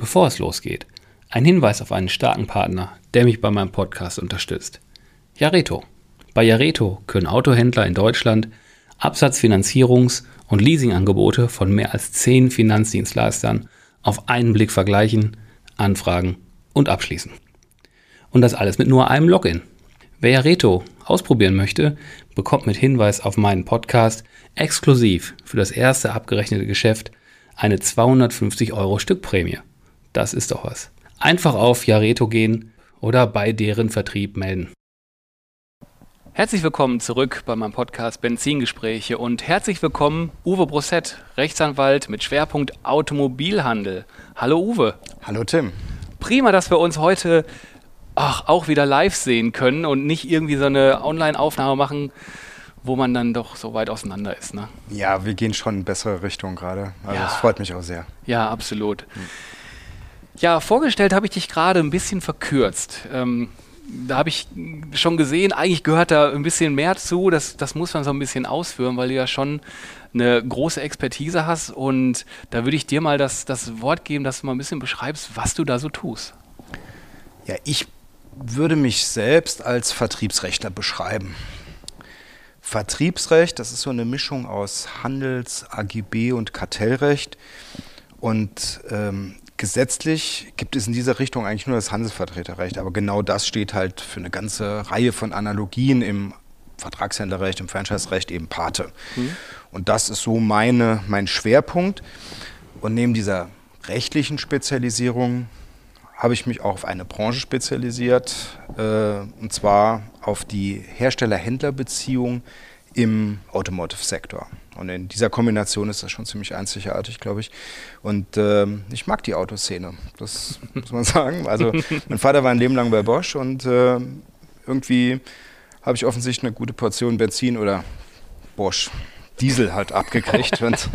Bevor es losgeht, ein Hinweis auf einen starken Partner, der mich bei meinem Podcast unterstützt. Jareto. Bei Jareto können Autohändler in Deutschland Absatzfinanzierungs- und Leasingangebote von mehr als zehn Finanzdienstleistern auf einen Blick vergleichen, anfragen und abschließen. Und das alles mit nur einem Login. Wer Jareto ausprobieren möchte, bekommt mit Hinweis auf meinen Podcast exklusiv für das erste abgerechnete Geschäft eine 250 Euro Stückprämie. Das ist doch was. Einfach auf Jareto gehen oder bei deren Vertrieb melden. Herzlich willkommen zurück bei meinem Podcast Benzingespräche und herzlich willkommen Uwe Brossett, Rechtsanwalt mit Schwerpunkt Automobilhandel. Hallo Uwe. Hallo Tim. Prima, dass wir uns heute ach, auch wieder live sehen können und nicht irgendwie so eine Online-Aufnahme machen, wo man dann doch so weit auseinander ist. Ne? Ja, wir gehen schon in bessere Richtung gerade. Also Ja. das freut mich auch sehr. Ja, absolut. Ja, vorgestellt habe ich dich gerade ein bisschen verkürzt. Ähm, da habe ich schon gesehen, eigentlich gehört da ein bisschen mehr zu. Das, das muss man so ein bisschen ausführen, weil du ja schon eine große Expertise hast. Und da würde ich dir mal das, das Wort geben, dass du mal ein bisschen beschreibst, was du da so tust. Ja, ich würde mich selbst als Vertriebsrechtler beschreiben. Vertriebsrecht, das ist so eine Mischung aus Handels-, AGB und Kartellrecht. Und ähm, gesetzlich gibt es in dieser Richtung eigentlich nur das Handelsvertreterrecht. Aber genau das steht halt für eine ganze Reihe von Analogien im Vertragshändlerrecht, im Franchise-Recht eben Pate. Und das ist so meine, mein Schwerpunkt. Und neben dieser rechtlichen Spezialisierung habe ich mich auch auf eine Branche spezialisiert, äh, und zwar auf die Hersteller-Händler-Beziehung im Automotive-Sektor. Und in dieser Kombination ist das schon ziemlich einzigartig, glaube ich. Und ähm, ich mag die Autoszene, das muss man sagen. Also mein Vater war ein Leben lang bei Bosch und äh, irgendwie habe ich offensichtlich eine gute Portion Benzin oder Bosch Diesel halt abgekriegt. und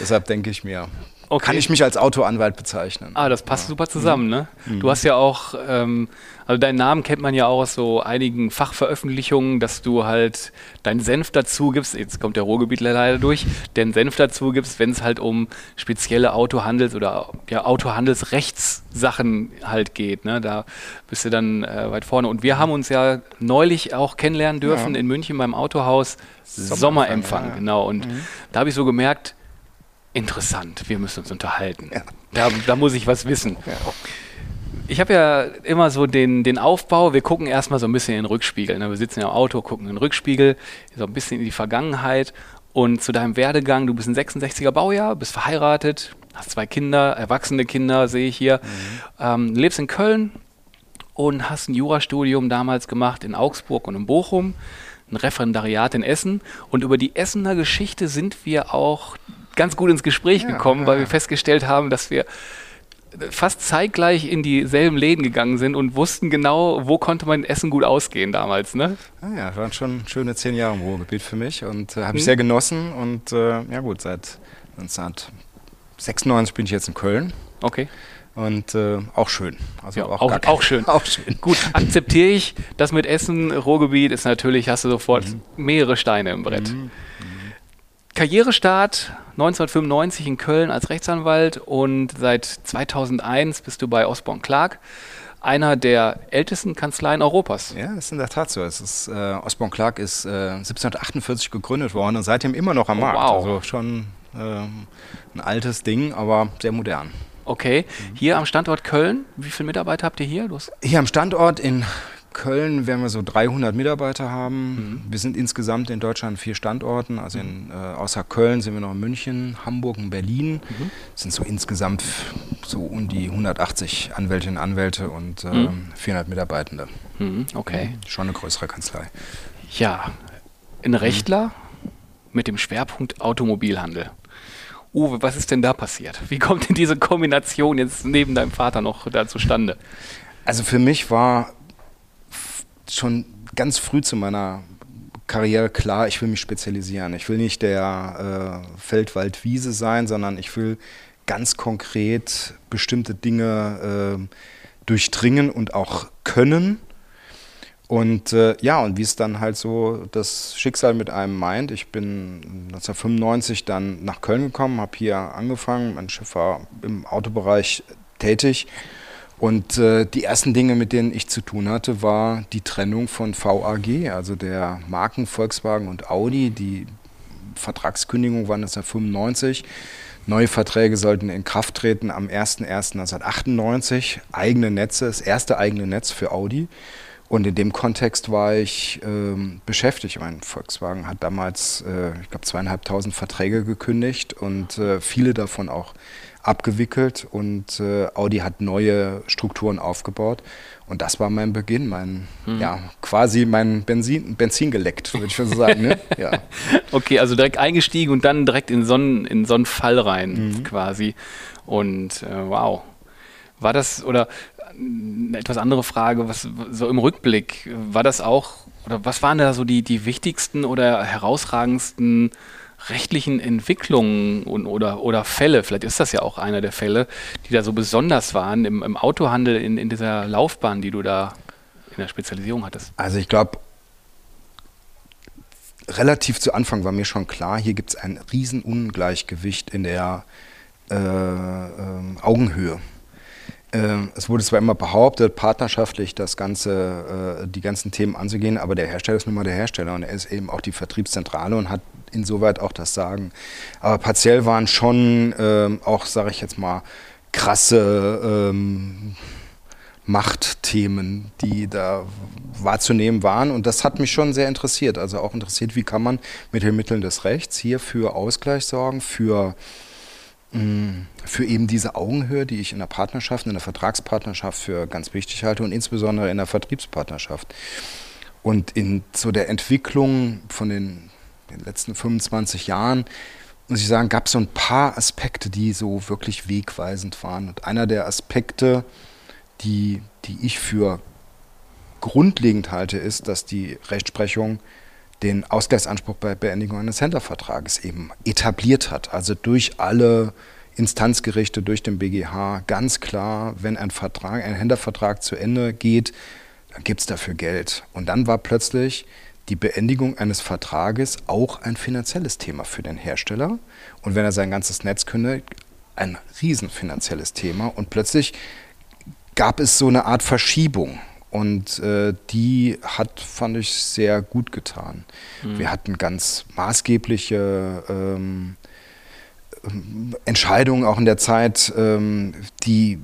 deshalb denke ich mir, Okay. kann ich mich als Autoanwalt bezeichnen. Ah, das passt super zusammen, ne? Du hast ja auch, ähm, also deinen Namen kennt man ja auch aus so einigen Fachveröffentlichungen, dass du halt deinen Senf dazu gibst, jetzt kommt der Ruhrgebietler leider durch, den Senf dazu gibst, wenn es halt um spezielle Autohandels- oder ja, Autohandelsrechtssachen halt geht, ne? Da bist du dann äh, weit vorne. Und wir haben uns ja neulich auch kennenlernen dürfen Ja. in München beim Autohaus Sommerempfang, Sommerempfang, ja. genau. Und da habe ich so gemerkt, interessant, wir müssen uns unterhalten. Ja. Da, da muss ich was wissen. Ich habe ja immer so den, den Aufbau, wir gucken erstmal so ein bisschen in den Rückspiegel. Ne? Wir sitzen ja im Auto, gucken in den Rückspiegel, so ein bisschen in die Vergangenheit. Und zu deinem Werdegang, du bist ein 66er Baujahr, bist verheiratet, hast zwei Kinder, erwachsene Kinder, sehe ich hier. Ähm, lebst in Köln und hast ein Jurastudium damals gemacht in Augsburg und in Bochum, ein Referendariat in Essen. Und über die Essener Geschichte sind wir auch ganz gut ins Gespräch Ja, gekommen, ja, weil wir festgestellt haben, dass wir fast zeitgleich in dieselben Läden gegangen sind und wussten genau, wo konnte man in Essen gut ausgehen damals. Ne? Ah ja, waren schon schöne zehn Jahre im Ruhrgebiet für mich und äh, habe Mhm. ich sehr genossen. Und äh, ja gut, seit 1996 bin ich jetzt in Köln Okay. und äh, auch schön. Also Ja, auch, auch- auch schön. Auch schön. Gut, akzeptiere ich. Das mit Essen, Ruhrgebiet ist natürlich, hast du sofort mehrere Steine im Brett. Mhm. Karrierestart 1995 in Köln als Rechtsanwalt und seit 2001 bist du bei Osborne Clark, einer der ältesten Kanzleien Europas. Ja, das ist in der Tat so. Es ist, äh, Osborne Clark ist äh, 1748 gegründet worden und seitdem immer noch am Oh, Markt. wow. Also schon ähm, ein altes Ding, aber sehr modern. Okay, hier am Standort Köln, wie viele Mitarbeiter habt ihr hier? Hast Hier am Standort in Köln werden wir so 300 Mitarbeiter haben. Wir sind insgesamt in Deutschland vier Standorten. Also in, äh, außer Köln sind wir noch in München, Hamburg und Berlin. Es sind so insgesamt so um die 180 Anwältinnen und Anwälte und ähm, 400 Mitarbeitende. Mhm, okay. Schon eine größere Kanzlei. Ja, ein Rechtler mit dem Schwerpunkt Automobilhandel. Uwe, was ist denn da passiert? Wie kommt denn diese Kombination jetzt neben deinem Vater noch da zustande? Also für mich war schon ganz früh zu meiner Karriere klar, ich will mich spezialisieren. Ich will nicht der äh, Feldwald-Wiese sein, sondern ich will ganz konkret bestimmte Dinge äh, durchdringen und auch können. Und äh, ja, und wie es dann halt so das Schicksal mit einem meint. Ich bin 1995 dann nach Köln gekommen, habe hier angefangen. Mein Chef war im Autobereich tätig und äh, die ersten Dinge, mit denen ich zu tun hatte, war die Trennung von VAG, also der Marken Volkswagen und Audi. Die Vertragskündigung war 1995. Neue Verträge sollten in Kraft treten am 01.01.1998. Eigene Netze, das erste eigene Netz für Audi. Und in dem Kontext war ich ähm, beschäftigt. Mein Volkswagen hat damals, äh, ich glaube, zweieinhalbtausend Verträge gekündigt und äh, viele davon auch abgewickelt und äh, Audi hat neue Strukturen aufgebaut. Und das war mein Beginn, mein, mhm. ja, quasi mein Benzin, Benzin geleckt, würde ich so sagen. Ne? Ja. Okay, also direkt eingestiegen und dann direkt in so einen, in so einen Fall rein, mhm. quasi. Und äh, wow. War das, oder eine etwas andere Frage, was so im Rückblick, war das auch, oder was waren da so die, die wichtigsten oder herausragendsten rechtlichen Entwicklungen und, oder, oder Fälle, vielleicht ist das ja auch einer der Fälle, die da so besonders waren im, im Autohandel, in, in dieser Laufbahn, die du da in der Spezialisierung hattest? Also ich glaube, relativ zu Anfang war mir schon klar, hier gibt es ein Riesenungleichgewicht in der äh, äh, Augenhöhe. Ähm, es wurde zwar immer behauptet, partnerschaftlich das Ganze, äh, die ganzen Themen anzugehen, aber der Hersteller ist nun mal der Hersteller und er ist eben auch die Vertriebszentrale und hat insoweit auch das Sagen. Aber partiell waren schon ähm, auch, sage ich jetzt mal, krasse ähm, Machtthemen, die da wahrzunehmen waren. Und das hat mich schon sehr interessiert. Also auch interessiert, wie kann man mit den Mitteln des Rechts hier für Ausgleich sorgen, für für eben diese Augenhöhe, die ich in der Partnerschaft, in der Vertragspartnerschaft für ganz wichtig halte und insbesondere in der Vertriebspartnerschaft. Und in so der Entwicklung von den, den letzten 25 Jahren, muss ich sagen, gab es so ein paar Aspekte, die so wirklich wegweisend waren. Und einer der Aspekte, die, die ich für grundlegend halte, ist, dass die Rechtsprechung den Ausgleichsanspruch bei Beendigung eines Händlervertrages eben etabliert hat. Also durch alle Instanzgerichte, durch den BGH ganz klar, wenn ein Vertrag, ein Händlervertrag zu Ende geht, dann gibt es dafür Geld. Und dann war plötzlich die Beendigung eines Vertrages auch ein finanzielles Thema für den Hersteller. Und wenn er sein ganzes Netz kündigt, ein riesenfinanzielles Thema. Und plötzlich gab es so eine Art Verschiebung. Und äh, die hat, fand ich, sehr gut getan. Mhm. Wir hatten ganz maßgebliche ähm, ähm, Entscheidungen auch in der Zeit, ähm, die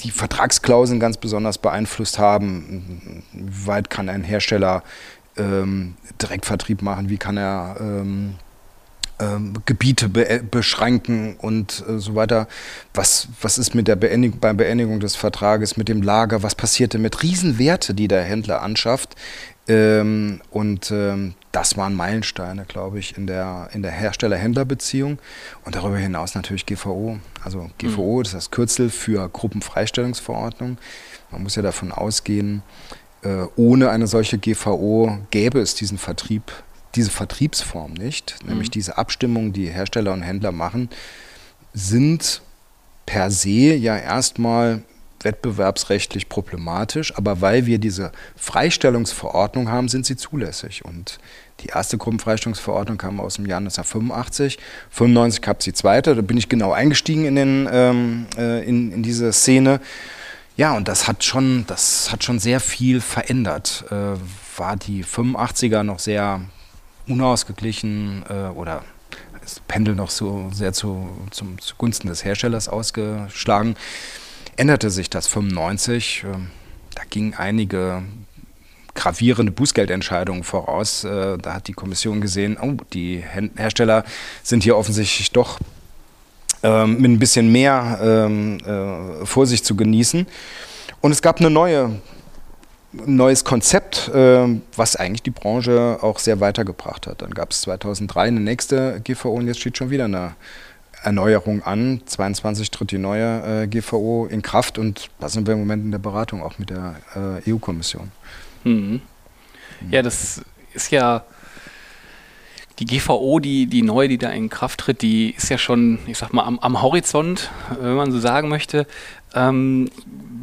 die Vertragsklauseln ganz besonders beeinflusst haben. Wie weit kann ein Hersteller ähm, Direktvertrieb machen? Wie kann er ähm, ähm, Gebiete be beschränken und äh, so weiter. Was, was ist mit der Beendigung, bei Beendigung des Vertrages mit dem Lager? Was passierte mit Riesenwerte, die der Händler anschafft? Ähm, und ähm, das waren Meilensteine, glaube ich, in der, in der Hersteller-Händler-Beziehung. Und darüber hinaus natürlich GVO. Also GVO, mhm. das ist das Kürzel für Gruppenfreistellungsverordnung. Man muss ja davon ausgehen, äh, ohne eine solche GVO gäbe es diesen Vertrieb diese Vertriebsform nicht, mhm. nämlich diese Abstimmung, die Hersteller und Händler machen, sind per se ja erstmal wettbewerbsrechtlich problematisch, aber weil wir diese Freistellungsverordnung haben, sind sie zulässig. Und die erste Gruppenfreistellungsverordnung kam aus dem Jahr 1985, 1995 gab es die zweite, da bin ich genau eingestiegen in, den, ähm, äh, in, in diese Szene. Ja, und das hat schon, das hat schon sehr viel verändert. Äh, war die 85er noch sehr unausgeglichen äh, oder das Pendel noch so sehr zu, zum, zugunsten des Herstellers ausgeschlagen. Änderte sich das 95. Äh, da gingen einige gravierende Bußgeldentscheidungen voraus. Äh, da hat die Kommission gesehen, oh, die Hersteller sind hier offensichtlich doch ähm, mit ein bisschen mehr ähm, äh, Vorsicht zu genießen. Und es gab eine neue neues Konzept, was eigentlich die Branche auch sehr weitergebracht hat. Dann gab es 2003 eine nächste GVO und jetzt steht schon wieder eine Erneuerung an. 22 tritt die neue äh, GVO in Kraft und da sind wir im Moment in der Beratung auch mit der äh, EU-Kommission. Mhm. Ja, das ist ja die GVO, die, die neue, die da in Kraft tritt, die ist ja schon, ich sag mal, am, am Horizont, wenn man so sagen möchte. Ähm,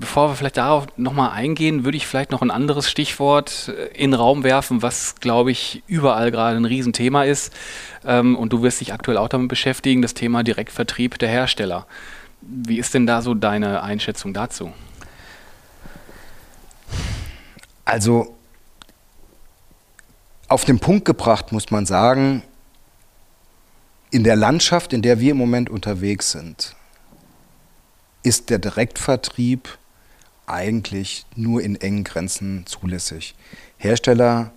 bevor wir vielleicht darauf nochmal eingehen, würde ich vielleicht noch ein anderes Stichwort äh, in den Raum werfen, was, glaube ich, überall gerade ein Riesenthema ist. Ähm, und du wirst dich aktuell auch damit beschäftigen, das Thema Direktvertrieb der Hersteller. Wie ist denn da so deine Einschätzung dazu? Also auf den Punkt gebracht muss man sagen, in der Landschaft, in der wir im Moment unterwegs sind, ist der Direktvertrieb eigentlich nur in engen Grenzen zulässig. Hersteller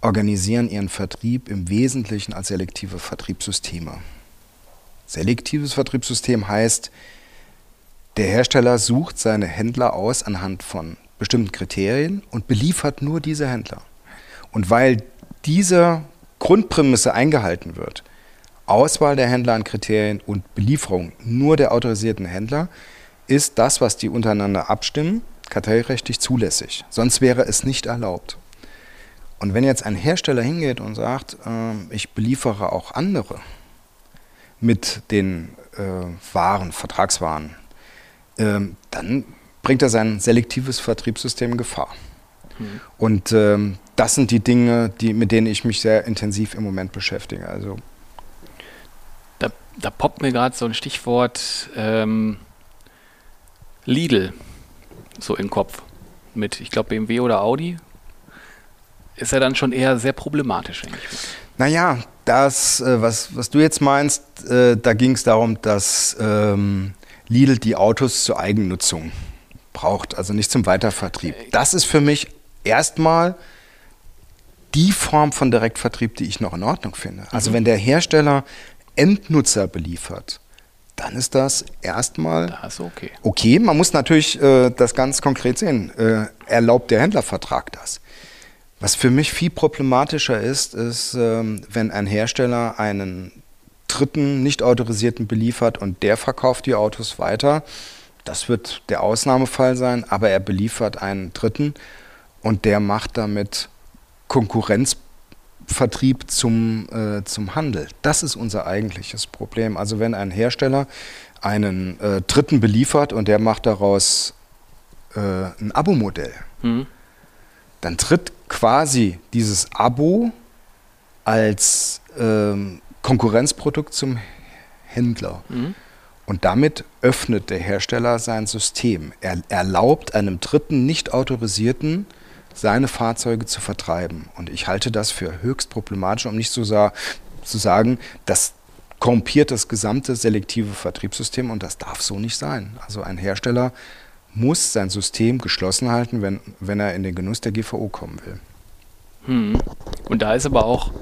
organisieren ihren Vertrieb im Wesentlichen als selektive Vertriebssysteme. Selektives Vertriebssystem heißt, der Hersteller sucht seine Händler aus anhand von bestimmten Kriterien und beliefert nur diese Händler. Und weil diese Grundprämisse eingehalten wird, Auswahl der Händler an Kriterien und Belieferung nur der autorisierten Händler, ist das, was die untereinander abstimmen, kartellrechtlich zulässig. Sonst wäre es nicht erlaubt. Und wenn jetzt ein Hersteller hingeht und sagt, äh, ich beliefere auch andere mit den äh, Waren, Vertragswaren, äh, dann bringt er sein selektives Vertriebssystem in Gefahr. Mhm. Und ähm, das sind die Dinge, die, mit denen ich mich sehr intensiv im Moment beschäftige. Also da, da poppt mir gerade so ein Stichwort ähm, Lidl so im Kopf. Mit, ich glaube, BMW oder Audi. Ist ja dann schon eher sehr problematisch, denke ich. Naja, das, äh, was, was du jetzt meinst, äh, da ging es darum, dass ähm, Lidl die Autos zur Eigennutzung braucht, also nicht zum Weitervertrieb. Äh, das ist für mich erstmal die Form von Direktvertrieb, die ich noch in Ordnung finde. Also mhm. wenn der Hersteller Endnutzer beliefert, dann ist das erstmal das okay. okay. Man muss natürlich äh, das ganz konkret sehen. Äh, erlaubt der Händlervertrag das? Was für mich viel problematischer ist, ist, ähm, wenn ein Hersteller einen dritten nicht autorisierten beliefert und der verkauft die Autos weiter. Das wird der Ausnahmefall sein, aber er beliefert einen dritten und der macht damit Konkurrenzvertrieb zum, äh, zum Handel. Das ist unser eigentliches Problem. Also wenn ein Hersteller einen äh, Dritten beliefert und der macht daraus äh, ein Abo-Modell, mhm. dann tritt quasi dieses Abo als ähm, Konkurrenzprodukt zum Händler. Mhm. Und damit öffnet der Hersteller sein System. Er erlaubt einem dritten, nicht autorisierten seine Fahrzeuge zu vertreiben. Und ich halte das für höchst problematisch, um nicht zu, sa zu sagen, das korrumpiert das gesamte selektive Vertriebssystem und das darf so nicht sein. Also ein Hersteller muss sein System geschlossen halten, wenn, wenn er in den Genuss der GVO kommen will. Hm. Und da ist aber auch,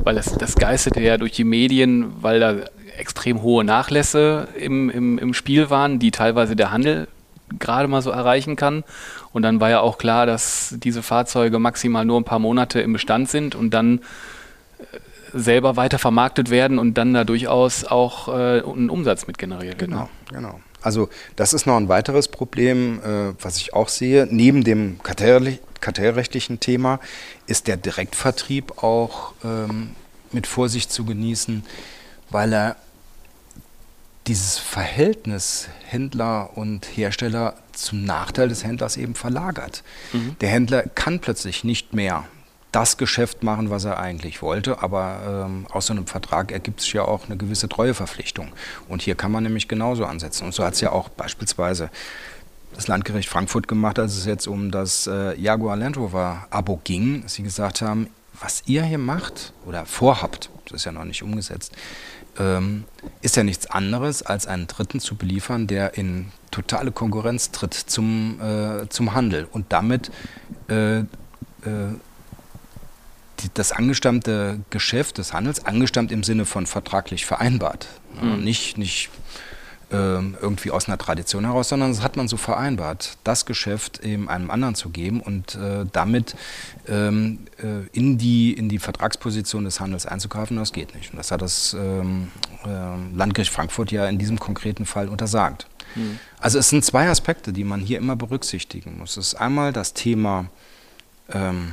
weil das, das geisterte ja durch die Medien, weil da extrem hohe Nachlässe im, im, im Spiel waren, die teilweise der Handel gerade mal so erreichen kann. Und dann war ja auch klar, dass diese Fahrzeuge maximal nur ein paar Monate im Bestand sind und dann äh, selber weiter vermarktet werden und dann da durchaus auch äh, einen Umsatz mit generiert wird. Genau, genau. Also das ist noch ein weiteres Problem, äh, was ich auch sehe. Neben dem kartell kartellrechtlichen Thema ist der Direktvertrieb auch ähm, mit Vorsicht zu genießen, weil er dieses Verhältnis Händler und Hersteller zum Nachteil des Händlers eben verlagert. Mhm. Der Händler kann plötzlich nicht mehr das Geschäft machen, was er eigentlich wollte, aber ähm, aus so einem Vertrag ergibt sich ja auch eine gewisse Treueverpflichtung. Und hier kann man nämlich genauso ansetzen. Und so hat es ja auch beispielsweise das Landgericht Frankfurt gemacht, als es jetzt um das äh, Jaguar Land Rover Abo ging, sie gesagt haben, was ihr hier macht oder vorhabt, das ist ja noch nicht umgesetzt, ähm, ist ja nichts anderes, als einen Dritten zu beliefern, der in totale Konkurrenz tritt zum, äh, zum Handel und damit äh, äh, die, das angestammte Geschäft des Handels, angestammt im Sinne von vertraglich vereinbart, mhm. nicht, nicht irgendwie aus einer Tradition heraus, sondern das hat man so vereinbart, das Geschäft eben einem anderen zu geben und äh, damit ähm, äh, in, die, in die Vertragsposition des Handels einzukaufen, das geht nicht. Und das hat das ähm, äh, Landgericht Frankfurt ja in diesem konkreten Fall untersagt. Mhm. Also es sind zwei Aspekte, die man hier immer berücksichtigen muss. Es ist einmal das Thema, ähm,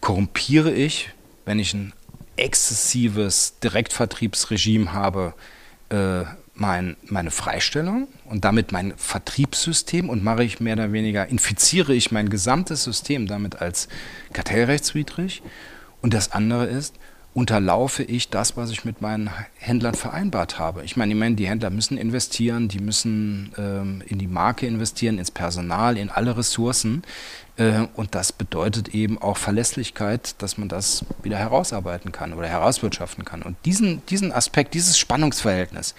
korrumpiere ich, wenn ich ein exzessives Direktvertriebsregime habe, äh, mein, meine Freistellung und damit mein Vertriebssystem und mache ich mehr oder weniger, infiziere ich mein gesamtes System damit als kartellrechtswidrig. Und das andere ist, unterlaufe ich das, was ich mit meinen Händlern vereinbart habe. Ich meine, ich meine die Händler müssen investieren, die müssen ähm, in die Marke investieren, ins Personal, in alle Ressourcen. Äh, und das bedeutet eben auch Verlässlichkeit, dass man das wieder herausarbeiten kann oder herauswirtschaften kann. Und diesen, diesen Aspekt, dieses Spannungsverhältnis,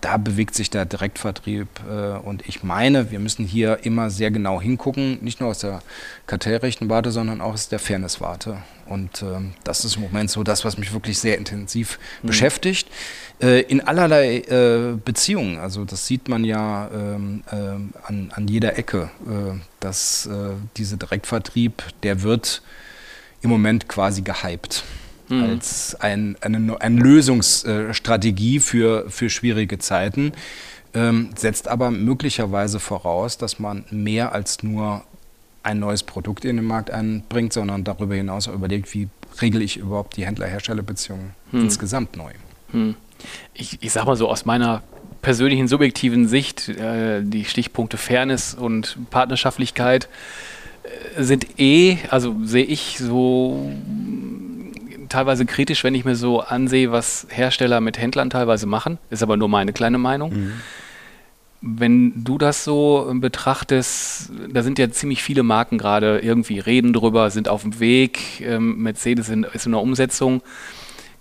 da bewegt sich der Direktvertrieb. Äh, und ich meine, wir müssen hier immer sehr genau hingucken, nicht nur aus der kartellrechten Warte, sondern auch aus der Fairness-Warte. Und ähm, das ist im Moment so das, was mich wirklich sehr intensiv mhm. beschäftigt. Äh, in allerlei äh, Beziehungen. Also das sieht man ja ähm, äh, an, an jeder Ecke, dass dieser Direktvertrieb, der wird im Moment quasi gehypt mhm. als ein, eine, eine Lösungsstrategie für, für schwierige Zeiten, ähm, setzt aber möglicherweise voraus, dass man mehr als nur ein neues Produkt in den Markt einbringt, sondern darüber hinaus auch überlegt, wie regle ich überhaupt die Händler-Hersteller-Beziehungen hm. insgesamt neu. Hm. Ich, ich sag mal so aus meiner persönlichen subjektiven Sicht, äh, die Stichpunkte Fairness und Partnerschaftlichkeit äh, sind eh, also sehe ich so teilweise kritisch, wenn ich mir so ansehe, was Hersteller mit Händlern teilweise machen. Ist aber nur meine kleine Meinung. Mhm. Wenn du das so betrachtest, da sind ja ziemlich viele Marken gerade irgendwie reden drüber, sind auf dem Weg. Ähm, Mercedes ist in der Umsetzung.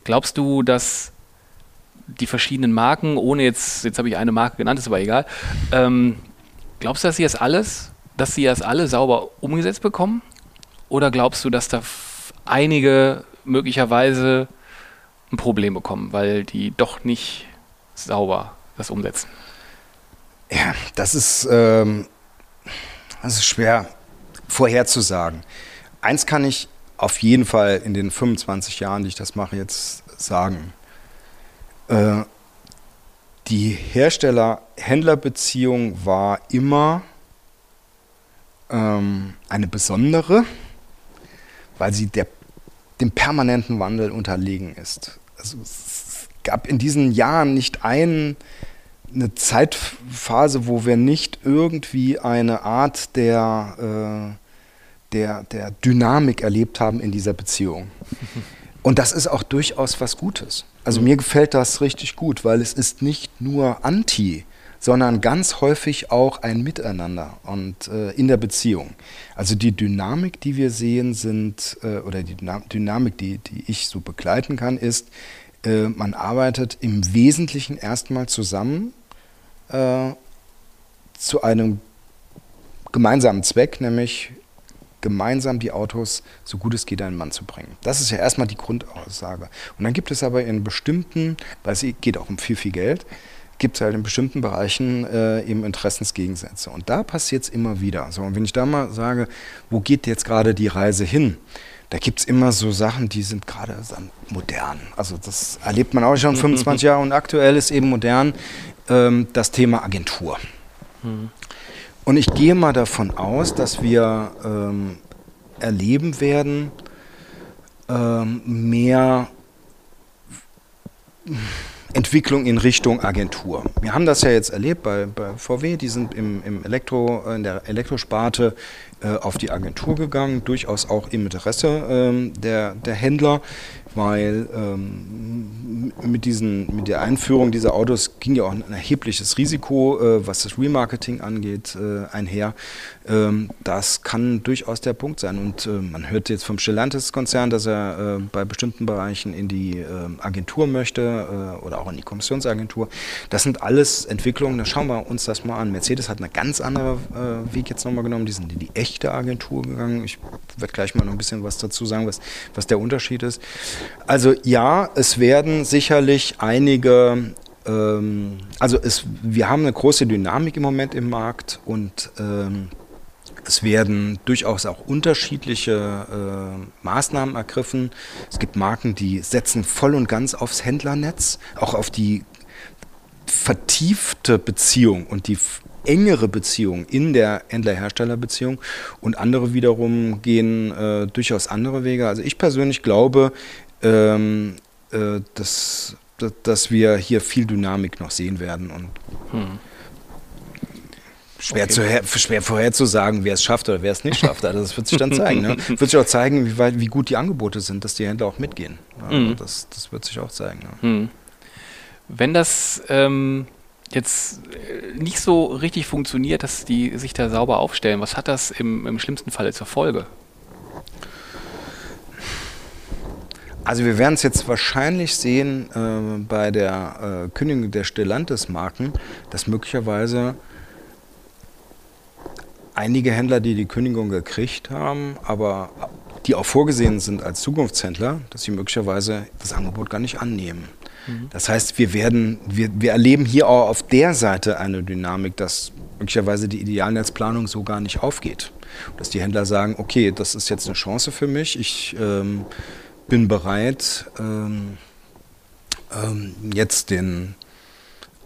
Glaubst du, dass die verschiedenen Marken, ohne jetzt, jetzt habe ich eine Marke genannt, ist aber egal, ähm, glaubst du, dass sie das alles, dass sie das alle sauber umgesetzt bekommen? Oder glaubst du, dass da einige möglicherweise ein Problem bekommen, weil die doch nicht sauber das umsetzen. Ja, das ist, ähm, das ist schwer vorherzusagen. Eins kann ich auf jeden Fall in den 25 Jahren, die ich das mache, jetzt sagen. Äh, die Hersteller-Händler-Beziehung war immer ähm, eine besondere, weil sie der dem permanenten Wandel unterlegen ist. Also es gab in diesen Jahren nicht ein, eine Zeitphase, wo wir nicht irgendwie eine Art der, äh, der, der Dynamik erlebt haben in dieser Beziehung. Und das ist auch durchaus was Gutes. Also mir gefällt das richtig gut, weil es ist nicht nur anti, sondern ganz häufig auch ein Miteinander und äh, in der Beziehung. Also die Dynamik, die wir sehen, sind, äh, oder die Dynamik, die, die ich so begleiten kann, ist, äh, man arbeitet im Wesentlichen erstmal zusammen äh, zu einem gemeinsamen Zweck, nämlich gemeinsam die Autos so gut es geht den Mann zu bringen. Das ist ja erstmal die Grundaussage. Und dann gibt es aber in bestimmten, weil es geht auch um viel, viel Geld, gibt es halt in bestimmten Bereichen äh, eben Interessensgegensätze. Und da passiert es immer wieder. So, und wenn ich da mal sage, wo geht jetzt gerade die Reise hin? Da gibt es immer so Sachen, die sind gerade modern. Also das erlebt man auch schon 25 Jahre und aktuell ist eben modern ähm, das Thema Agentur. Mhm. Und ich gehe mal davon aus, dass wir ähm, erleben werden, ähm, mehr Entwicklung in Richtung Agentur. Wir haben das ja jetzt erlebt bei, bei VW, die sind im, im Elektro, in der Elektrosparte äh, auf die Agentur gegangen, durchaus auch im Interesse ähm, der, der Händler weil ähm, mit, diesen, mit der Einführung dieser Autos ging ja auch ein erhebliches Risiko, äh, was das Remarketing angeht, äh, einher. Ähm, das kann durchaus der Punkt sein. Und äh, man hört jetzt vom Stellantis-Konzern, dass er äh, bei bestimmten Bereichen in die ähm, Agentur möchte äh, oder auch in die Kommissionsagentur. Das sind alles Entwicklungen, da schauen wir uns das mal an. Mercedes hat einen ganz anderen Weg jetzt nochmal genommen, die sind in die echte Agentur gegangen. Ich werde gleich mal noch ein bisschen was dazu sagen, was, was der Unterschied ist. Also ja, es werden sicherlich einige ähm, also es, wir haben eine große Dynamik im Moment im Markt und ähm, es werden durchaus auch unterschiedliche äh, Maßnahmen ergriffen. Es gibt Marken, die setzen voll und ganz aufs Händlernetz, auch auf die vertiefte Beziehung und die engere Beziehung in der Händler-Hersteller-Beziehung und andere wiederum gehen äh, durchaus andere Wege. Also ich persönlich glaube, ähm, äh, dass, dass wir hier viel Dynamik noch sehen werden und hm. Schwer, okay. zu, schwer vorherzusagen, wer es schafft oder wer es nicht schafft. Also das wird sich dann zeigen. Ne? Wird sich auch zeigen, wie, weit, wie gut die Angebote sind, dass die Händler auch mitgehen. Also mhm. das, das wird sich auch zeigen. Ne? Mhm. Wenn das ähm, jetzt äh, nicht so richtig funktioniert, dass die sich da sauber aufstellen, was hat das im, im schlimmsten Falle zur Folge? Also wir werden es jetzt wahrscheinlich sehen äh, bei der äh, Kündigung der Stellantis-Marken, dass möglicherweise einige Händler, die die Kündigung gekriegt haben, aber die auch vorgesehen sind als Zukunftshändler, dass sie möglicherweise das Angebot gar nicht annehmen. Mhm. Das heißt, wir werden, wir, wir erleben hier auch auf der Seite eine Dynamik, dass möglicherweise die Idealnetzplanung so gar nicht aufgeht. Dass die Händler sagen, okay, das ist jetzt eine Chance für mich, ich ähm, bin bereit, ähm, ähm, jetzt den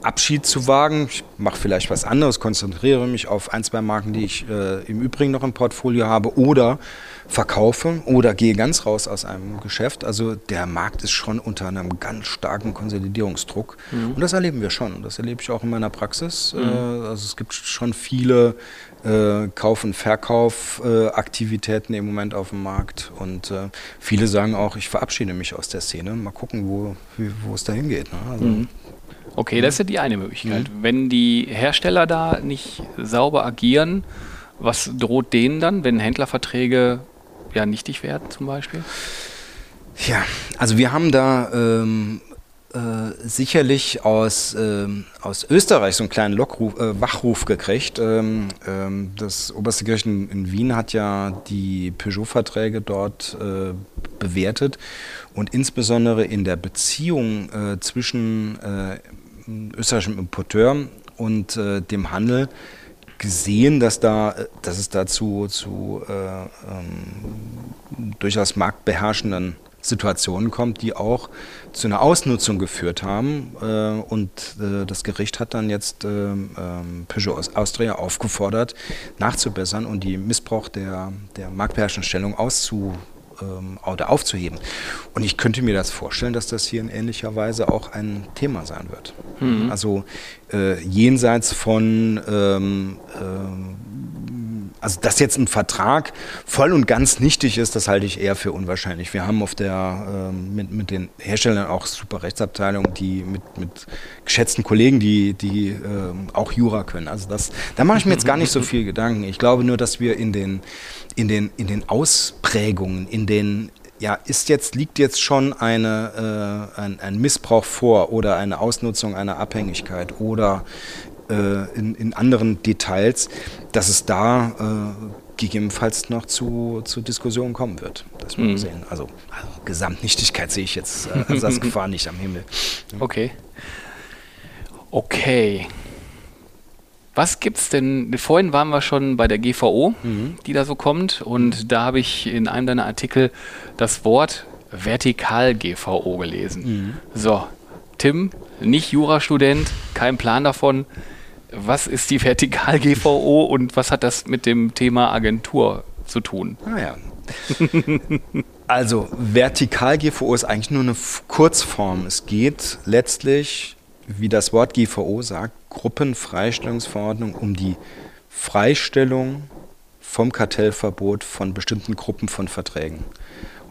Abschied zu wagen. Ich mache vielleicht was anderes, konzentriere mich auf ein, zwei Marken, die ich äh, im Übrigen noch im Portfolio habe oder verkaufe oder gehe ganz raus aus einem Geschäft. Also der Markt ist schon unter einem ganz starken Konsolidierungsdruck mhm. und das erleben wir schon. Das erlebe ich auch in meiner Praxis. Mhm. Äh, also es gibt schon viele äh, Kauf- und Verkaufaktivitäten äh, im Moment auf dem Markt und äh, viele sagen auch, ich verabschiede mich aus der Szene. Mal gucken, wo, wo es dahin geht. Ne? Also, mhm. Okay, das ist ja die eine Möglichkeit. Mhm. Wenn die Hersteller da nicht sauber agieren, was droht denen dann, wenn Händlerverträge ja nichtig werden zum Beispiel? Ja, also wir haben da ähm, äh, sicherlich aus, ähm, aus Österreich so einen kleinen Lockruf, äh, Wachruf gekriegt. Ähm, ähm, das oberste Gericht in, Wien hat ja die Peugeot-Verträge dort äh, bewertet und insbesondere in der Beziehung äh, zwischen äh, österreichischem Importeur und dem Handel gesehen, dass, da, dass es dazu zu äh, ähm, durchaus marktbeherrschenden Situationen kommt, die auch zu einer Ausnutzung geführt haben. Äh, und äh, das Gericht hat dann jetzt ähm, ähm, Peugeot Austria aufgefordert, nachzubessern und die Missbrauch der, der marktbeherrschenden Stellung auszu, ähm, oder aufzuheben. Und ich könnte mir das vorstellen, dass das hier in ähnlicher Weise auch ein Thema sein wird. Mhm. Also äh, jenseits von ähm, ähm, also, dass jetzt ein Vertrag voll und ganz nichtig ist, das halte ich eher für unwahrscheinlich. Wir haben auf der, ähm, mit, mit den Herstellern auch super Rechtsabteilungen, die mit, mit geschätzten Kollegen, die, die ähm, auch Jura können. Also, das, da mache ich mir jetzt gar nicht so viel Gedanken. Ich glaube nur, dass wir in den, in den, in den Ausprägungen, in den ja, ist jetzt, liegt jetzt schon eine, äh, ein, ein, Missbrauch vor oder eine Ausnutzung einer Abhängigkeit oder äh, in, in, anderen Details, dass es da äh, gegebenenfalls noch zu, zu Diskussionen kommen wird. Das wir mhm. sehen. Also, also, Gesamtnichtigkeit sehe ich jetzt äh, als Gefahr nicht am Himmel. Okay. Okay. Was gibt's denn? Vorhin waren wir schon bei der GVO, mhm. die da so kommt, und mhm. da habe ich in einem deiner Artikel das Wort Vertikal-GVO gelesen. Mhm. So, Tim, nicht Jurastudent, kein Plan davon was ist die Vertikal-GVO und was hat das mit dem Thema Agentur zu tun? Ah ja. also Vertikal-GVO ist eigentlich nur eine Kurzform. Es geht letztlich, wie das Wort GVO sagt, Gruppenfreistellungsverordnung um die Freistellung vom Kartellverbot von bestimmten Gruppen von Verträgen.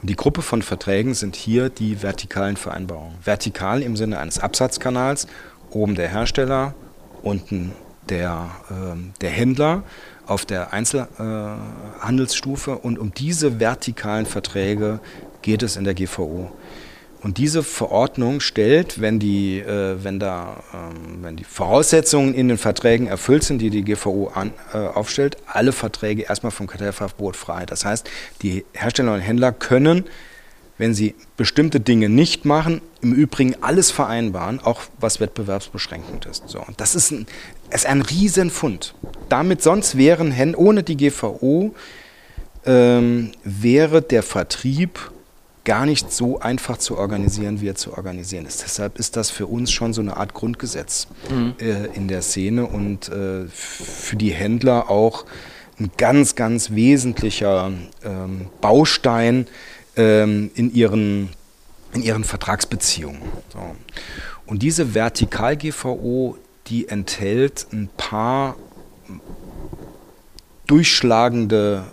Und die Gruppe von Verträgen sind hier die vertikalen Vereinbarungen. Vertikal im Sinne eines Absatzkanals, oben der Hersteller, unten der, äh, der Händler auf der Einzelhandelsstufe. Äh, und um diese vertikalen Verträge geht es in der GVO. Und diese Verordnung stellt, wenn die, äh, wenn da, ähm, wenn die Voraussetzungen in den Verträgen erfüllt sind, die die GVO an, äh, aufstellt, alle Verträge erstmal vom Kartellverbot frei. Das heißt, die Hersteller und Händler können wenn sie bestimmte Dinge nicht machen, im Übrigen alles vereinbaren, auch was wettbewerbsbeschränkend ist. So, und das ist ein, ist ein Riesenfund. Damit sonst wären, ohne die GVO, ähm, wäre der Vertrieb gar nicht so einfach zu organisieren, wie er zu organisieren ist. Deshalb ist das für uns schon so eine Art Grundgesetz mhm. äh, in der Szene und äh, für die Händler auch ein ganz, ganz wesentlicher ähm, Baustein ähm, in, ihren, in ihren Vertragsbeziehungen. So. Und diese Vertikal-GVO, die enthält ein paar durchschlagende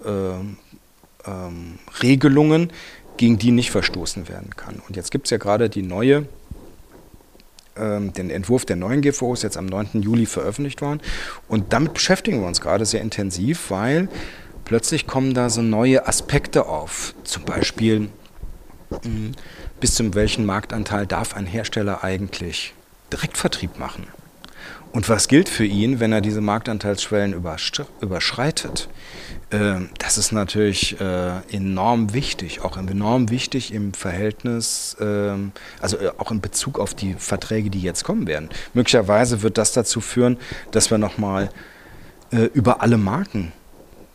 äh, ähm, Regelungen, gegen die nicht verstoßen werden kann. Und jetzt gibt es ja gerade die neue ähm, den Entwurf der neuen GVO ist jetzt am 9. Juli veröffentlicht worden. Und damit beschäftigen wir uns gerade sehr intensiv, weil plötzlich kommen da so neue Aspekte auf. Zum Beispiel, hm, bis zum welchen Marktanteil darf ein Hersteller eigentlich Direktvertrieb machen? Und was gilt für ihn, wenn er diese Marktanteilsschwellen überschreitet? Ähm, das ist natürlich äh, enorm wichtig, auch enorm wichtig im Verhältnis, ähm, also äh, auch in Bezug auf die Verträge, die jetzt kommen werden. Möglicherweise wird das dazu führen, dass wir nochmal äh, über alle Marken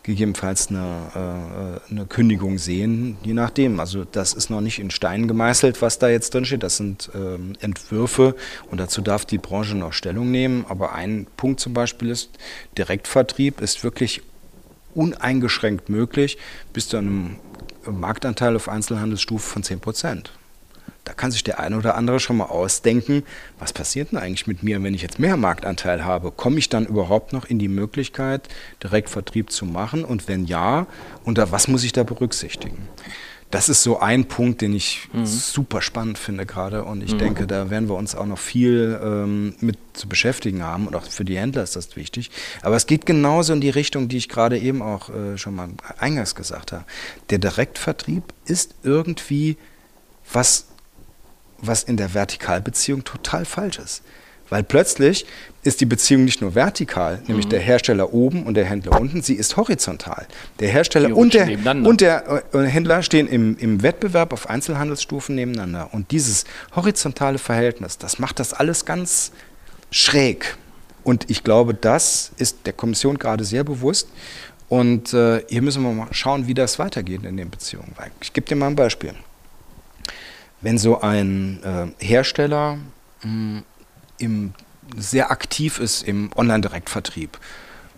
gegebenenfalls eine, eine Kündigung sehen, je nachdem. Also das ist noch nicht in Stein gemeißelt, was da jetzt drin steht. Das sind ähm, Entwürfe und dazu darf die Branche noch Stellung nehmen. Aber ein Punkt zum Beispiel ist, Direktvertrieb ist wirklich uneingeschränkt möglich bis zu einem Marktanteil auf Einzelhandelsstufe von 10 Prozent. Da kann sich der eine oder andere schon mal ausdenken, was passiert denn eigentlich mit mir, wenn ich jetzt mehr Marktanteil habe? Komme ich dann überhaupt noch in die Möglichkeit, Direktvertrieb zu machen? Und wenn ja, unter was muss ich da berücksichtigen? das ist so ein Punkt, den ich mhm. super spannend finde gerade. Und ich mhm. denke, da werden wir uns auch noch viel ähm, mit zu beschäftigen haben. Und auch für die Händler ist das wichtig. Aber es geht genauso in die Richtung, die ich gerade eben auch äh, schon mal eingangs gesagt habe. Der Direktvertrieb ist irgendwie was, was in der Vertikalbeziehung total falsch ist. Weil plötzlich ist die Beziehung nicht nur vertikal, mhm. nämlich der Hersteller oben und der Händler unten, sie ist horizontal. Der Hersteller und der, und der äh, Händler stehen im, im Wettbewerb auf Einzelhandelsstufen nebeneinander. Und dieses horizontale Verhältnis, das macht das alles ganz schräg. Und ich glaube, das ist der Kommission gerade sehr bewusst. Und äh, hier müssen wir mal schauen, wie das weitergeht in den Beziehungen. Ich gebe dir mal ein Beispiel. Wenn so ein äh, Hersteller mh, hm, im, sehr aktiv ist im Online-Direktvertrieb.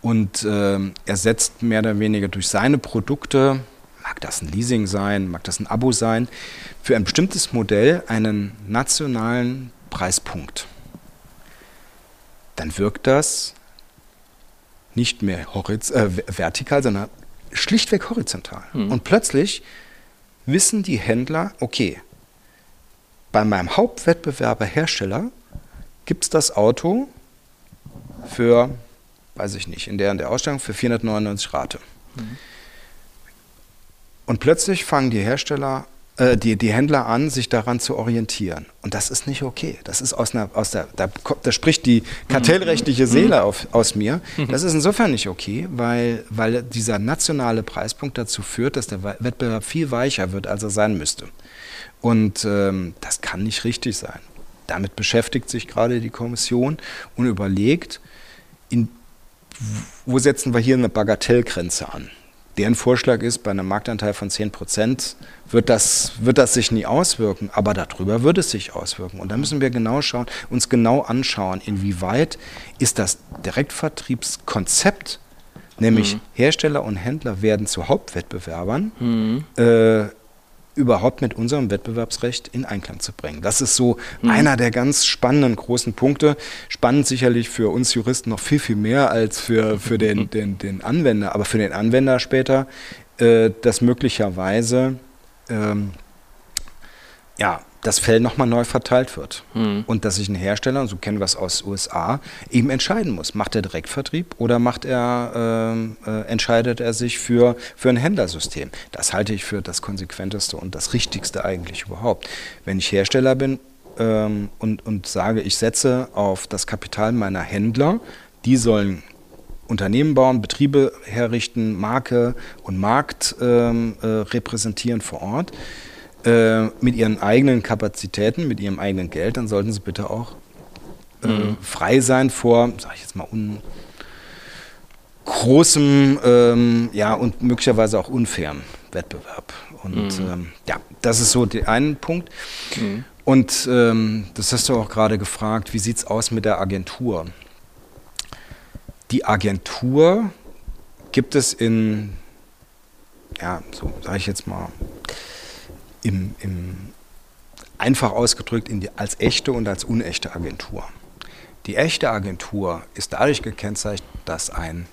Und äh, er setzt mehr oder weniger durch seine Produkte, mag das ein Leasing sein, mag das ein Abo sein, für ein bestimmtes Modell einen nationalen Preispunkt. Dann wirkt das nicht mehr äh, vertikal, sondern schlichtweg horizontal. Mhm. Und plötzlich wissen die Händler, okay, bei meinem Hauptwettbewerber Hersteller gibt es das Auto für, weiß ich nicht, in der, in der Ausstellung für 499 Rate. Mhm. Und plötzlich fangen die Hersteller, äh, die, die Händler an, sich daran zu orientieren. Und das ist nicht okay. Das ist aus einer, aus der, da, da spricht die kartellrechtliche mhm. Seele auf, aus mir. Mhm. Das ist insofern nicht okay, weil, weil dieser nationale Preispunkt dazu führt, dass der Wettbewerb viel weicher wird, als er sein müsste. Und ähm, das kann nicht richtig sein damit beschäftigt sich gerade die Kommission und überlegt, in, wo setzen wir hier eine Bagatellgrenze an. Deren Vorschlag ist, bei einem Marktanteil von 10 Prozent wird das, wird das sich nie auswirken, aber darüber wird es sich auswirken. Und da müssen wir genau schauen, uns genau anschauen, inwieweit ist das Direktvertriebskonzept, nämlich mhm. Hersteller und Händler werden zu Hauptwettbewerbern, mhm. äh, überhaupt mit unserem Wettbewerbsrecht in Einklang zu bringen. Das ist so mhm. einer der ganz spannenden großen Punkte. Spannend sicherlich für uns Juristen noch viel, viel mehr als für, für den, mhm. den, den Anwender. Aber für den Anwender später, äh, dass möglicherweise ähm, ja, das Fell nochmal neu verteilt wird. Mhm. Und dass sich ein Hersteller, und so kennen wir es aus USA, eben entscheiden muss. Macht er Direktvertrieb oder macht er, äh, äh, entscheidet er sich für, für ein Händlersystem? Das halte ich für das Konsequenteste und das Richtigste eigentlich überhaupt. Wenn ich Hersteller bin ähm, und, und sage, ich setze auf das Kapital meiner Händler, die sollen Unternehmen bauen, Betriebe herrichten, Marke und Markt ähm, äh, repräsentieren vor Ort äh, mit ihren eigenen Kapazitäten, mit ihrem eigenen Geld, dann sollten sie bitte auch äh, mhm. frei sein vor, sag ich jetzt mal, un großem ähm, ja, und möglicherweise auch unfairen Wettbewerb. Und mhm. ähm, ja, das ist so der eine Punkt. Mhm. Und ähm, das hast du auch gerade gefragt, wie sieht es aus mit der Agentur? Die Agentur gibt es in, ja, so sage ich jetzt mal, im, im einfach ausgedrückt die, als echte und als unechte Agentur. Die echte Agentur ist dadurch gekennzeichnet, dass ein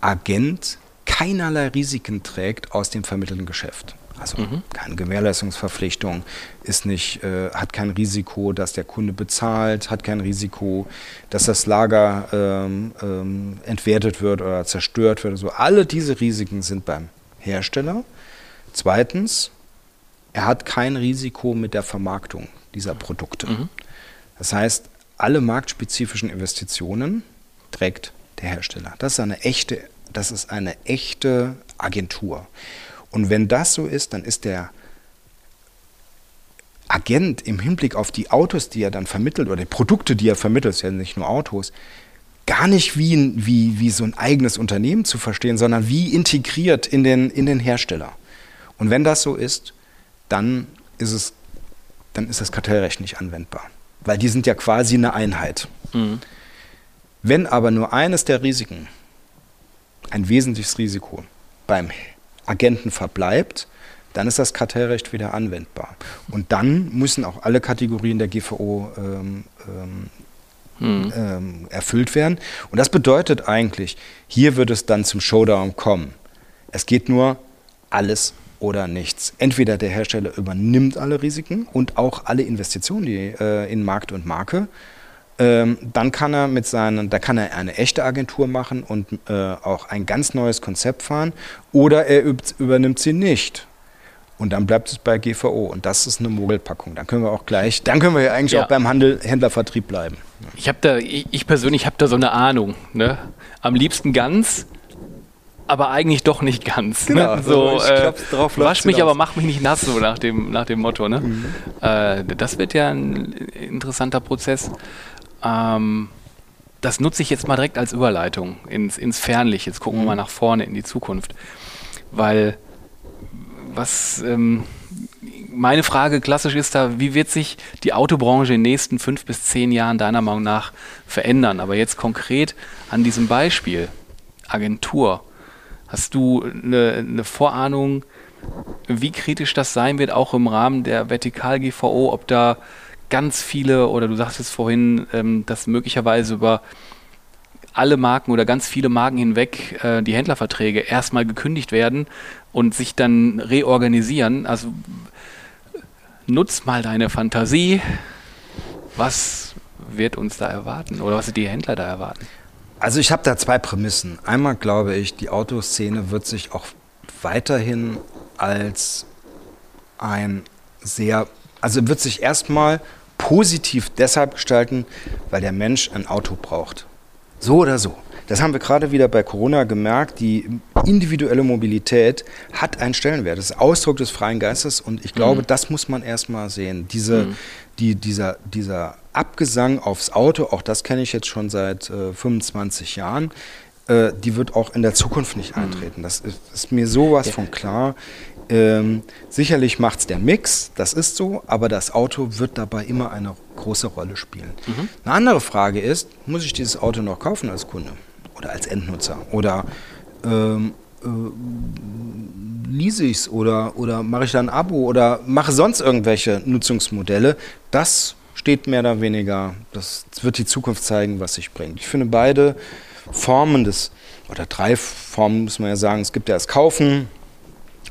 Agent keinerlei Risiken trägt aus dem vermittelten Geschäft. Also mhm. keine Gewährleistungsverpflichtung, ist nicht, äh, hat kein Risiko, dass der Kunde bezahlt, hat kein Risiko, dass das Lager ähm, ähm, entwertet wird oder zerstört wird. Also alle diese Risiken sind beim Hersteller. Zweitens, er hat kein Risiko mit der Vermarktung dieser Produkte. Mhm. Das heißt, alle marktspezifischen Investitionen trägt der Hersteller. Das ist eine echte, das ist eine echte Agentur. Und wenn das so ist, dann ist der Agent im Hinblick auf die Autos, die er dann vermittelt, oder die Produkte, die er vermittelt, ist ja nicht nur Autos, gar nicht wie, wie, wie so ein eigenes Unternehmen zu verstehen, sondern wie integriert in den, in den Hersteller. Und wenn das so ist, dann ist, es, dann ist das Kartellrecht nicht anwendbar. Weil die sind ja quasi eine Einheit. Mhm. Wenn aber nur eines der Risiken, ein wesentliches Risiko, beim Agenten verbleibt, dann ist das Kartellrecht wieder anwendbar. Und dann müssen auch alle Kategorien der GVO ähm, ähm, hm. ähm, erfüllt werden. Und das bedeutet eigentlich, hier wird es dann zum Showdown kommen. Es geht nur alles oder nichts. Entweder der Hersteller übernimmt alle Risiken und auch alle Investitionen die, äh, in Markt und Marke ähm, dann kann er mit seinen, da kann er eine echte Agentur machen und äh, auch ein ganz neues Konzept fahren oder er übernimmt sie nicht. Und dann bleibt es bei GVO. Und das ist eine Mogelpackung. Dann können wir auch gleich, dann können wir ja eigentlich ja. auch beim Handel, Händlervertrieb bleiben. Ich habe da, ich, ich persönlich habe da so eine Ahnung. Ne? Am liebsten ganz, aber eigentlich doch nicht ganz. Ne? Genau, ne? so, äh, drauf, wasch mich, aber mach mich nicht nass, so nach dem, nach dem Motto. Ne? Mhm. Äh, das wird ja ein interessanter Prozess. Ähm, das nutze ich jetzt mal direkt als Überleitung ins, ins Fernlicht. Jetzt gucken mhm. wir mal nach vorne in die Zukunft. Weil was ähm, meine Frage klassisch ist da, wie wird sich die Autobranche in den nächsten fünf bis zehn Jahren deiner Meinung nach verändern? Aber jetzt konkret an diesem Beispiel, Agentur, hast du eine, eine Vorahnung, wie kritisch das sein wird, auch im Rahmen der Vertikal-GVO, ob da ganz viele, oder du sagtest vorhin, ähm, dass möglicherweise über alle Marken oder ganz viele Marken hinweg äh, die Händlerverträge erstmal gekündigt werden und sich dann reorganisieren. Also nutz mal deine Fantasie. Was wird uns da erwarten oder was die Händler da erwarten? Also ich habe da zwei Prämissen. Einmal glaube ich, die Autoszene wird sich auch weiterhin als ein sehr also wird sich erstmal positiv deshalb gestalten, weil der Mensch ein Auto braucht. So oder so. Das haben wir gerade wieder bei Corona gemerkt. Die individuelle Mobilität hat einen Stellenwert. Das ist Ausdruck des freien Geistes und ich glaube, mhm. das muss man erstmal sehen. Diese, mhm. Die, dieser, dieser Abgesang aufs Auto, auch das kenne ich jetzt schon seit äh, 25 Jahren, äh, die wird auch in der Zukunft nicht mhm. eintreten. Das ist, ist mir sowas ja. von klar. Ähm, sicherlich macht es der Mix, das ist so, aber das Auto wird dabei immer eine große Rolle spielen. Mhm. Eine andere Frage ist, muss ich dieses Auto noch kaufen als Kunde oder als Endnutzer? Oder ähm, äh, lease ich es oder, oder mache ich da ein Abo oder mache sonst irgendwelche Nutzungsmodelle? Das steht mehr oder weniger, das wird die Zukunft zeigen, was sich bringt. Ich finde beide Formen des, oder drei Formen muss man ja sagen, es gibt ja das Kaufen,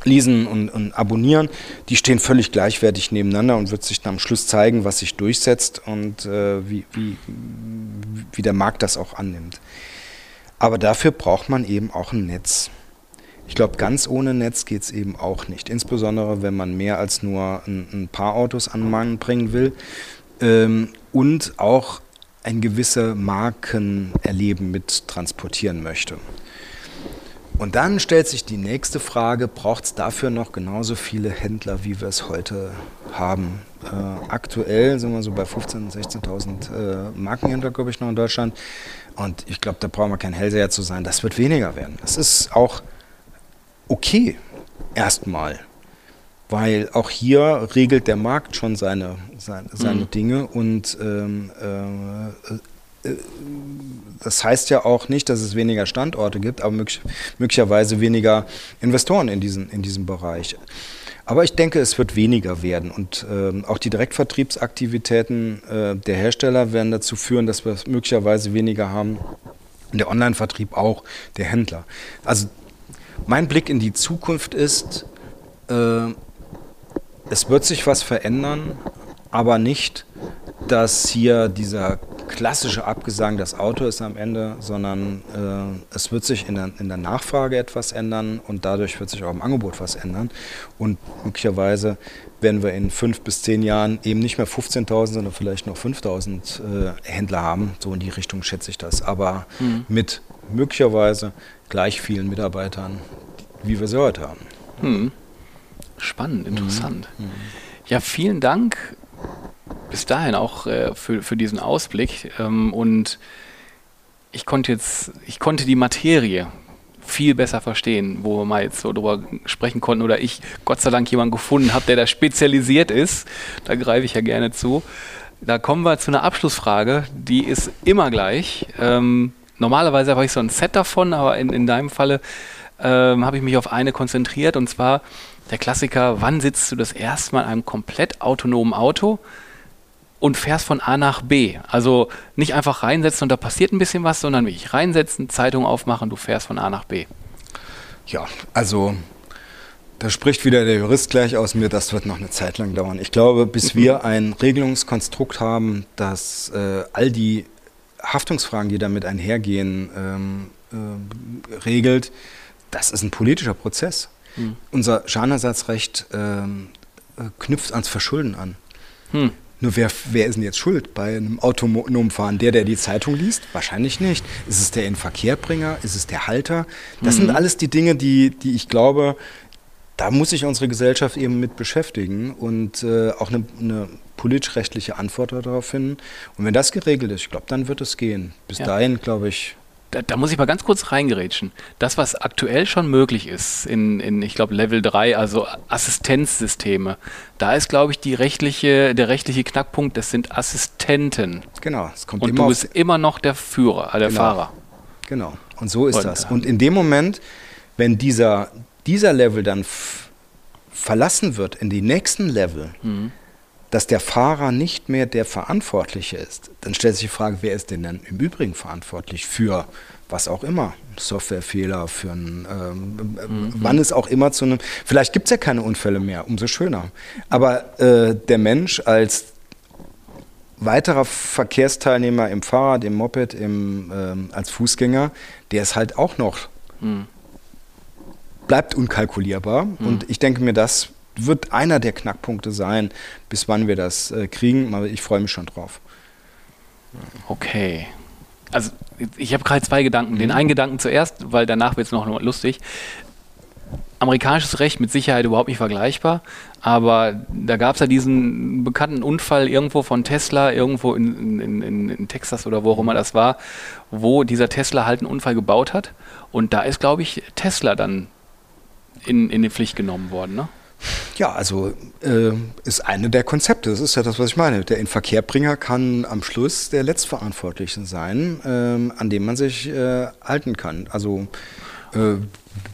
Leasen und, und, Abonnieren, die stehen völlig gleichwertig nebeneinander und wird sich dann am Schluss zeigen, was sich durchsetzt und äh, wie, wie, wie der Markt das auch annimmt. Aber dafür braucht man eben auch ein Netz. Ich glaube, ganz ohne Netz geht es eben auch nicht. Insbesondere, wenn man mehr als nur ein, ein paar Autos an den Mann bringen will ähm, und auch ein gewisse Markenerleben mit transportieren möchte. Und dann stellt sich die nächste Frage, braucht es dafür noch genauso viele Händler, wie wir es heute haben? Äh, aktuell sind wir so bei 15.000, 16.000 äh, Markenhändler, glaube ich, noch in Deutschland. Und ich glaube, da brauchen wir kein Hellseher zu sein. Das wird weniger werden. Das ist auch okay, erstmal. Weil auch hier regelt der Markt schon seine, seine, seine mhm. Dinge und ähm, äh, äh, das heißt ja auch nicht, dass es weniger Standorte gibt, aber möglich, möglicherweise weniger Investoren in, diesen, in diesem Bereich. Aber ich denke, es wird weniger werden und äh, auch die Direktvertriebsaktivitäten äh, der Hersteller werden dazu führen, dass wir es möglicherweise weniger haben. Und der Online-Vertrieb auch, der Händler. Also mein Blick in die Zukunft ist, äh, es wird sich was verändern, aber nicht, dass hier dieser klassische Abgesang, das Auto ist am Ende, sondern äh, es wird sich in der, in der, Nachfrage etwas ändern und dadurch wird sich auch im Angebot was ändern. Und möglicherweise werden wir in fünf bis zehn Jahren eben nicht mehr 15.000, sondern vielleicht noch 5.000 äh, Händler haben. So in die Richtung schätze ich das. Aber mhm. mit möglicherweise gleich vielen Mitarbeitern, wie wir sie heute haben. Mhm. Spannend, interessant. Mhm. Ja, vielen Dank bis dahin auch äh, für, für diesen Ausblick. Ähm, und ich konnte jetzt, ich konnte die Materie viel besser verstehen, wo wir mal jetzt so drüber sprechen konnten oder ich Gott sei Dank jemanden gefunden habe, der da spezialisiert ist. Da greife ich ja gerne zu. Da kommen wir zu einer Abschlussfrage, die ist immer gleich. Ähm, normalerweise habe ich so ein Set davon, aber in, in deinem Falle ähm, habe ich mich auf eine konzentriert und zwar der Klassiker, wann sitzt du das erste Mal in einem komplett autonomen Auto? und fährst von A nach B. Also nicht einfach reinsetzen und da passiert ein bisschen was, sondern wirklich reinsetzen, Zeitung aufmachen, du fährst von A nach B. Ja, also da spricht wieder der Jurist gleich aus mir, das wird noch eine Zeit lang dauern. Ich glaube, bis wir ein Regelungskonstrukt haben, das äh, all die Haftungsfragen, die damit einhergehen, ähm, äh, regelt, das ist ein politischer Prozess. Mhm. Unser Schadenersatzrecht ähm, äh, knüpft ans Verschulden an. Hm. Nur wer, wer ist denn jetzt schuld bei einem autonomen Fahren? Der, der die Zeitung liest? Wahrscheinlich nicht. Ist es der Inverkehrbringer? Ist es der Halter? Das mhm. sind alles die Dinge, die, die ich glaube, da muss sich unsere Gesellschaft eben mit beschäftigen und äh, auch eine, eine politisch-rechtliche Antwort darauf finden. Und wenn das geregelt ist, ich glaube, dann wird es gehen. Bis ja. dahin, glaube ich, da, da, muss ich mal ganz kurz reingerätschen. Das, was aktuell schon möglich ist in, in ich glaube, Level 3, also Assistenzsysteme, da ist, glaube ich, die rechtliche, der rechtliche Knackpunkt, das sind Assistenten. Genau, es kommt Und immer du bist immer noch der Führer, äh, der genau. Fahrer. Genau, und so ist Und, das. Und in dem Moment, wenn dieser, dieser Level dann verlassen wird in die nächsten Level, mhm dass der Fahrer nicht mehr der Verantwortliche ist, dann stellt sich die Frage, wer ist denn dann im Übrigen verantwortlich für was auch immer, Softwarefehler, für ein, ähm, mhm. wann es auch immer zu einem, vielleicht gibt es ja keine Unfälle mehr, umso schöner. Aber äh, der Mensch als weiterer Verkehrsteilnehmer im Fahrrad, im Moped, im, ähm, als Fußgänger, der ist halt auch noch, mhm. bleibt unkalkulierbar. Mhm. Und ich denke mir, das wird einer der Knackpunkte sein, bis wann wir das äh, kriegen. Aber ich freue mich schon drauf. Okay. Also ich habe gerade zwei Gedanken. Den mhm. einen Gedanken zuerst, weil danach wird es noch lustig. Amerikanisches Recht mit Sicherheit überhaupt nicht vergleichbar, aber da gab es ja diesen bekannten Unfall irgendwo von Tesla, irgendwo in, in, in, in, Texas oder wo auch immer das war, wo dieser Tesla halt einen Unfall gebaut hat. Und da ist, glaube ich, Tesla dann in, in die Pflicht genommen worden. Ne? Ja, also äh, ist eine der Konzepte. Das ist ja das, was ich meine. Der Inverkehrbringer kann am Schluss der Letztverantwortliche sein, äh, an dem man sich äh, halten kann. Also äh,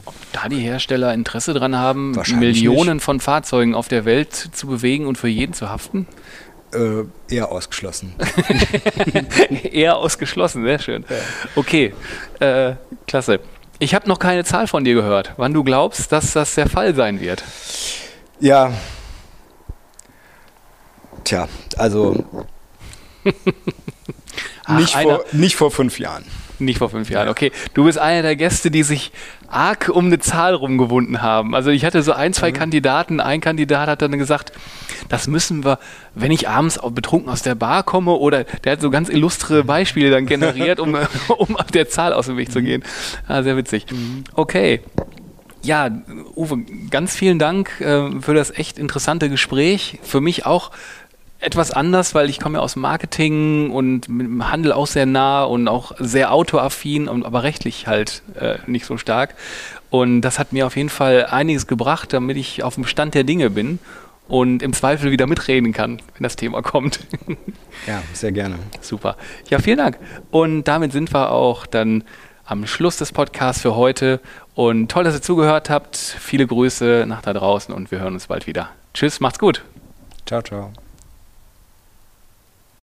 ob da die Hersteller Interesse dran haben, Millionen nicht. von Fahrzeugen auf der Welt zu bewegen und für jeden zu haften? Äh, eher ausgeschlossen. eher ausgeschlossen, sehr schön. Ja. Okay, äh, klasse. Ich habe noch keine Zahl von dir gehört, wann du glaubst, dass das der Fall sein wird. Ja. Tja, also Ach, nicht, vor, nicht vor fünf Jahren. Nicht vor fünf Jahren, okay. Du bist einer der Gäste, die sich arg um eine Zahl rumgewunden haben. Also ich hatte so ein, zwei mhm. Kandidaten. Ein Kandidat hat dann gesagt, das müssen wir, wenn ich abends betrunken aus der Bar komme oder der hat so ganz illustre Beispiele dann generiert, um, um der Zahl aus dem Weg zu gehen. Ah, sehr witzig. Mhm. Okay. Ja, Uwe, ganz vielen Dank äh, für das echt interessante Gespräch. Für mich auch etwas anders, weil ich komme ja aus Marketing und mit dem Handel auch sehr nah und auch sehr autoaffin, und, aber rechtlich halt äh, nicht so stark. Und das hat mir auf jeden Fall einiges gebracht, damit ich auf dem Stand der Dinge bin und im Zweifel wieder mitreden kann, wenn das Thema kommt. Ja, sehr gerne. Super. Ja, vielen Dank. Und damit sind wir auch dann am Schluss des Podcasts für heute. Und toll, dass ihr zugehört habt. Viele Grüße nach da draußen und wir hören uns bald wieder. Tschüss, macht's gut. Ciao, ciao.